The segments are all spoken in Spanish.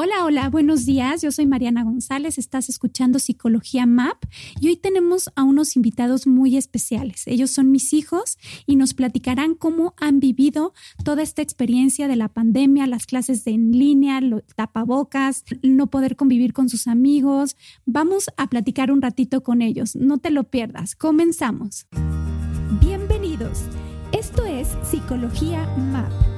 Hola, hola, buenos días. Yo soy Mariana González, estás escuchando Psicología MAP y hoy tenemos a unos invitados muy especiales. Ellos son mis hijos y nos platicarán cómo han vivido toda esta experiencia de la pandemia, las clases en línea, los tapabocas, no poder convivir con sus amigos. Vamos a platicar un ratito con ellos. No te lo pierdas. Comenzamos. Bienvenidos. Esto es Psicología MAP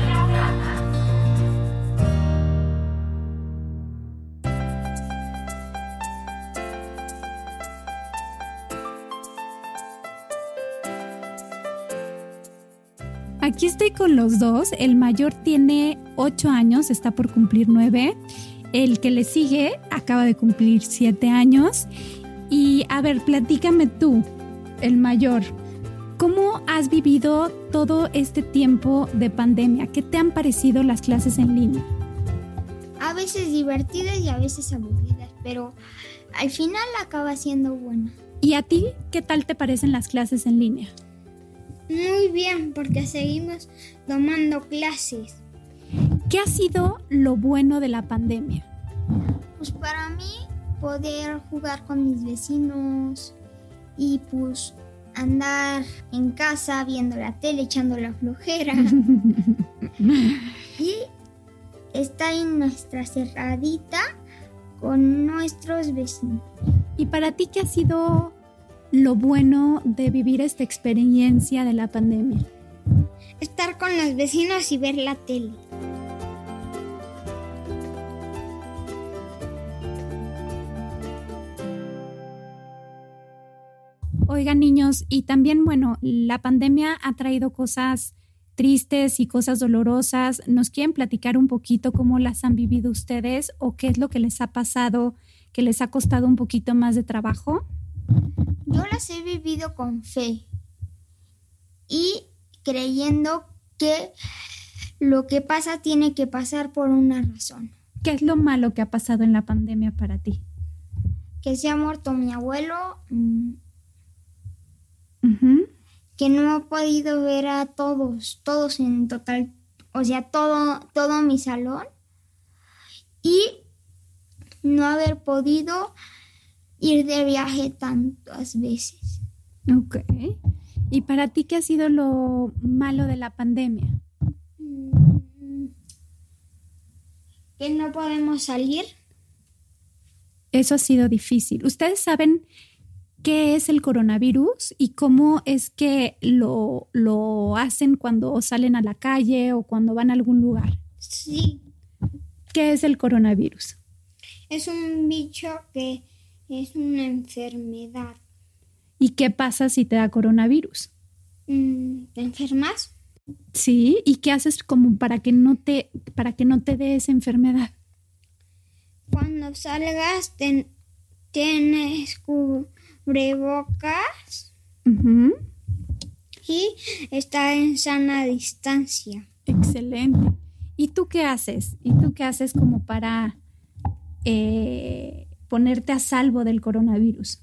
Aquí estoy con los dos. El mayor tiene ocho años, está por cumplir nueve. El que le sigue acaba de cumplir siete años. Y a ver, platícame tú, el mayor, ¿cómo has vivido todo este tiempo de pandemia? ¿Qué te han parecido las clases en línea? A veces divertidas y a veces aburridas, pero al final acaba siendo buena. ¿Y a ti qué tal te parecen las clases en línea? Muy bien, porque seguimos tomando clases. ¿Qué ha sido lo bueno de la pandemia? Pues para mí poder jugar con mis vecinos y pues andar en casa viendo la tele, echando la flojera. y estar en nuestra cerradita con nuestros vecinos. ¿Y para ti qué ha sido lo bueno de vivir esta experiencia de la pandemia? Estar con los vecinos y ver la tele. Oigan niños, y también, bueno, la pandemia ha traído cosas tristes y cosas dolorosas. ¿Nos quieren platicar un poquito cómo las han vivido ustedes o qué es lo que les ha pasado que les ha costado un poquito más de trabajo? Yo las he vivido con fe y creyendo que lo que pasa tiene que pasar por una razón. ¿Qué es lo malo que ha pasado en la pandemia para ti? Que se ha muerto mi abuelo, que no he podido ver a todos, todos en total, o sea, todo, todo mi salón y no haber podido ir de viaje tantas veces. Ok. ¿Y para ti qué ha sido lo malo de la pandemia? Mm, que no podemos salir. Eso ha sido difícil. ¿Ustedes saben qué es el coronavirus y cómo es que lo, lo hacen cuando salen a la calle o cuando van a algún lugar? Sí. ¿Qué es el coronavirus? Es un bicho que es una enfermedad. ¿Y qué pasa si te da coronavirus? Mm, ¿Te enfermas? Sí, ¿y qué haces como para que no te para que no te dé esa enfermedad? Cuando salgas tienes cubrebocas y está en sana distancia. Excelente. ¿Y tú qué haces? ¿Y tú qué haces como para eh, ponerte a salvo del coronavirus?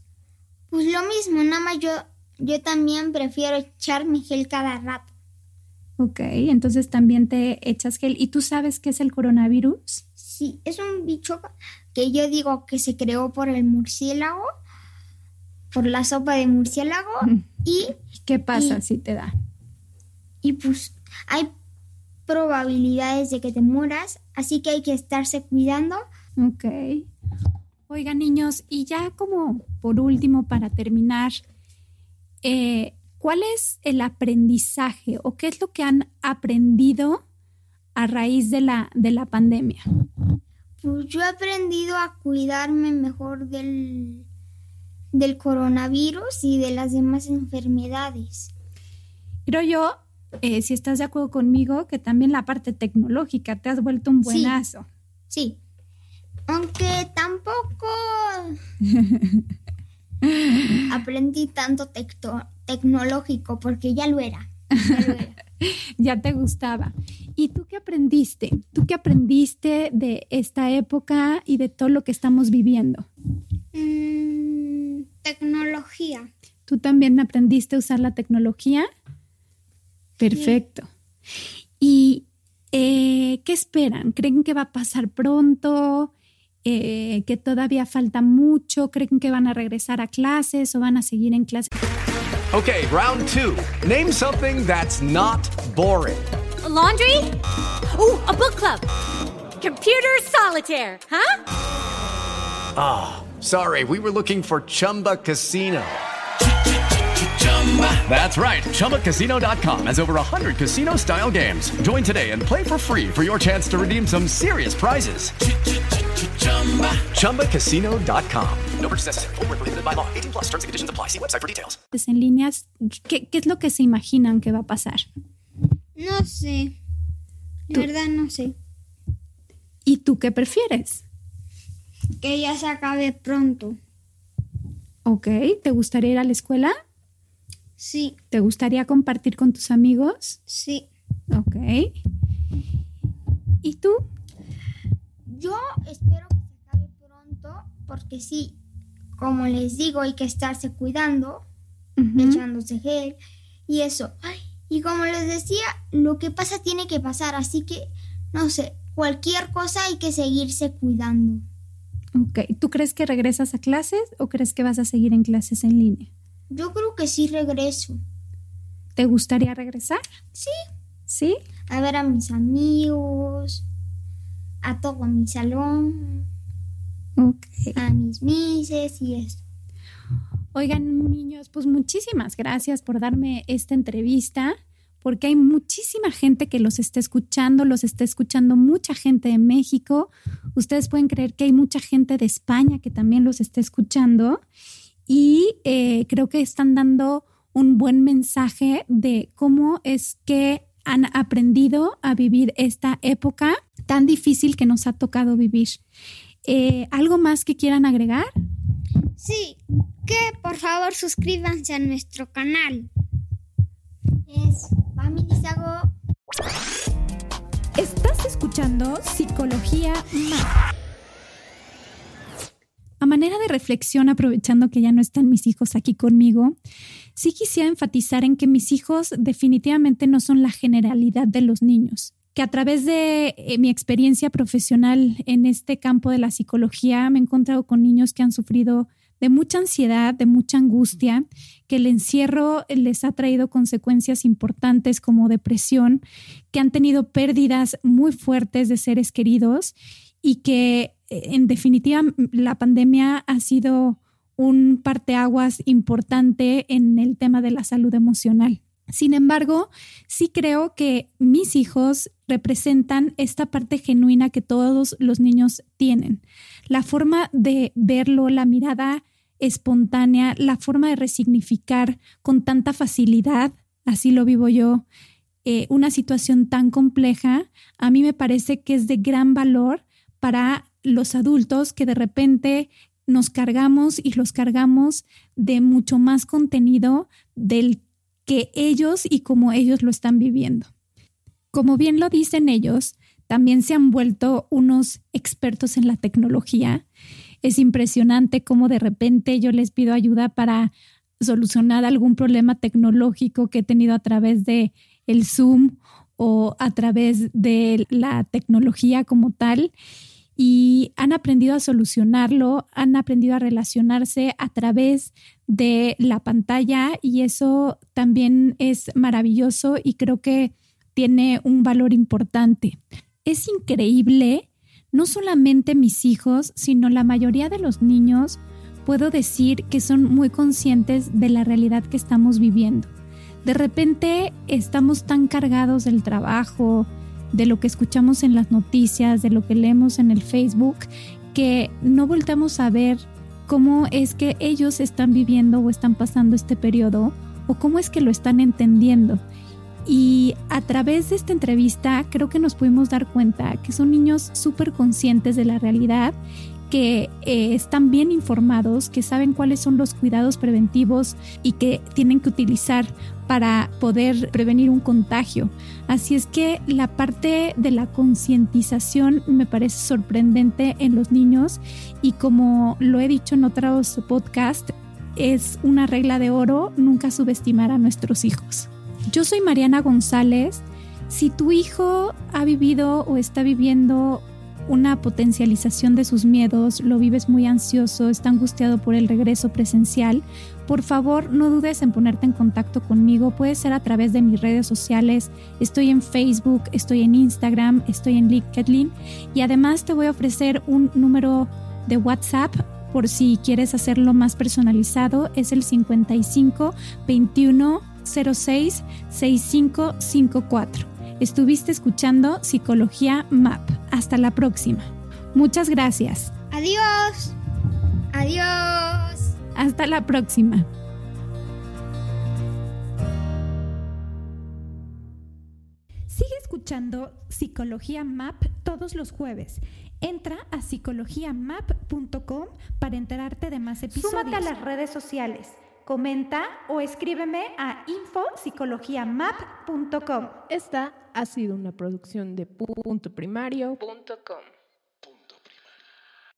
Pues lo mismo, nada más yo, yo también prefiero echarme gel cada rato. Ok, entonces también te echas gel. ¿Y tú sabes qué es el coronavirus? Sí, es un bicho que yo digo que se creó por el murciélago, por la sopa de murciélago. y ¿Qué pasa si te da? Y pues hay probabilidades de que te mueras, así que hay que estarse cuidando. Ok. Oigan niños, y ya como por último, para terminar, eh, ¿cuál es el aprendizaje o qué es lo que han aprendido a raíz de la, de la pandemia? Pues yo he aprendido a cuidarme mejor del, del coronavirus y de las demás enfermedades. Creo yo, eh, si estás de acuerdo conmigo, que también la parte tecnológica te has vuelto un buenazo. Sí. Aunque tampoco aprendí tanto tecnológico porque ya lo era. Ya, te gustaba. ¿Y tú qué aprendiste? ¿Tú qué aprendiste de esta época y de todo lo que estamos viviendo? Mm, tecnología. ¿Tú también aprendiste a usar la tecnología? Perfecto. ¿Y eh, qué esperan? ¿Creen que va a pasar pronto? Eh, ¿Que todavía falta mucho? ¿Creen que van a regresar a clases o van a seguir en clases? Ok, round two. Name something that's not boring. A laundry? Oh, a book club. Computer solitaire, huh? Ah, oh, sorry, we were looking for Chumba Casino. That's right. ChumbaCasino.com has over 100 casino style games. Join today and play for free for your chance to redeem some serious prizes. ChumbaCasino.com. No purchase necessary. Full prohibited by law. 18 plus terms and conditions apply. See website for details. En líneas, ¿qué, ¿qué, es lo que se imaginan que va a pasar? No sé. De verdad no sé. ¿Y tú qué prefieres? Que ya se acabe pronto. Ok. ¿Te gustaría ir a la escuela? Sí. ¿Te gustaría compartir con tus amigos? Sí. Ok. ¿Y tú? Yo espero que porque sí, como les digo, hay que estarse cuidando, echándose gel y eso. y como les decía, lo que pasa tiene que pasar, así que, no sé, cualquier cosa hay que seguirse cuidando. Ok, ¿tú crees que regresas a clases o crees que vas a seguir en clases en línea? Yo creo que sí regreso. ¿Te gustaría regresar? Sí. ¿Sí? A ver a mis amigos, a todo mi salón, okay. a mis mises y esto. Oigan, niños, pues muchísimas gracias por darme esta entrevista, porque hay muchísima gente que los está escuchando, los está escuchando mucha gente de México. Ustedes pueden creer que hay mucha gente de España que también los está escuchando y eh, creo que están dando un buen mensaje de cómo es que han aprendido a vivir esta época tan difícil que nos ha tocado vivir. Eh, ¿Algo más que quieran agregar? Sí, que por favor suscríbanse a nuestro canal. Es Sago. Estás escuchando Psicología Más. A manera de reflexión, aprovechando que ya no están mis hijos aquí conmigo, sí quisiera enfatizar en que mis hijos definitivamente no son la generalidad de los niños, que a través de eh, mi experiencia profesional en este campo de la psicología me he encontrado con niños que han sufrido de mucha ansiedad, de mucha angustia, que el encierro les ha traído consecuencias importantes como depresión, que han tenido pérdidas muy fuertes de seres queridos y que en definitiva, la pandemia ha sido un parteaguas importante en el tema de la salud emocional. Sin embargo, sí creo que mis hijos representan esta parte genuina que todos los niños tienen. La forma de verlo, la mirada espontánea, la forma de resignificar con tanta facilidad, así lo vivo yo, eh, una situación tan compleja, a mí me parece que es de gran valor para los adultos que de repente nos cargamos y los cargamos de mucho más contenido del que ellos y como ellos lo están viviendo. Como bien lo dicen ellos, también se han vuelto unos expertos en la tecnología. Es impresionante cómo de repente yo les pido ayuda para solucionar algún problema tecnológico que he tenido a través de el Zoom o a través de la tecnología como tal y han aprendido a solucionarlo, han aprendido a relacionarse a través de la pantalla y eso también es maravilloso y creo que tiene un valor importante. Es increíble, no solamente mis hijos, sino la mayoría de los niños, puedo decir que son muy conscientes de la realidad que estamos viviendo. De repente estamos tan cargados del trabajo, de lo que escuchamos en las noticias, de lo que leemos en el Facebook, que no voltamos a ver cómo es que ellos están viviendo o están pasando este periodo o cómo es que lo están entendiendo. Y a través de esta entrevista creo que nos pudimos dar cuenta que son niños súper conscientes de la realidad que eh, están bien informados, que saben cuáles son los cuidados preventivos y que tienen que utilizar para poder prevenir un contagio. Así es que la parte de la concientización me parece sorprendente en los niños y como lo he dicho en otros podcasts, es una regla de oro nunca subestimar a nuestros hijos. Yo soy Mariana González. Si tu hijo ha vivido o está viviendo una potencialización de sus miedos, lo vives muy ansioso, está angustiado por el regreso presencial, por favor no dudes en ponerte en contacto conmigo. Puede ser a través de mis redes sociales. Estoy en Facebook, estoy en Instagram, estoy en LinkedIn y además te voy a ofrecer un número de WhatsApp por si quieres hacerlo más personalizado. Es el 55 21 06 6554. Estuviste escuchando Psicología MAP. Hasta la próxima. Muchas gracias. Adiós. Adiós. Hasta la próxima. Sigue escuchando Psicología MAP todos los jueves. Entra a psicologiamap.com para enterarte de más episodios. Súmate a las redes sociales comenta o escríbeme a infopsicologiamap.com. Esta ha sido una producción de puntoprimario.com.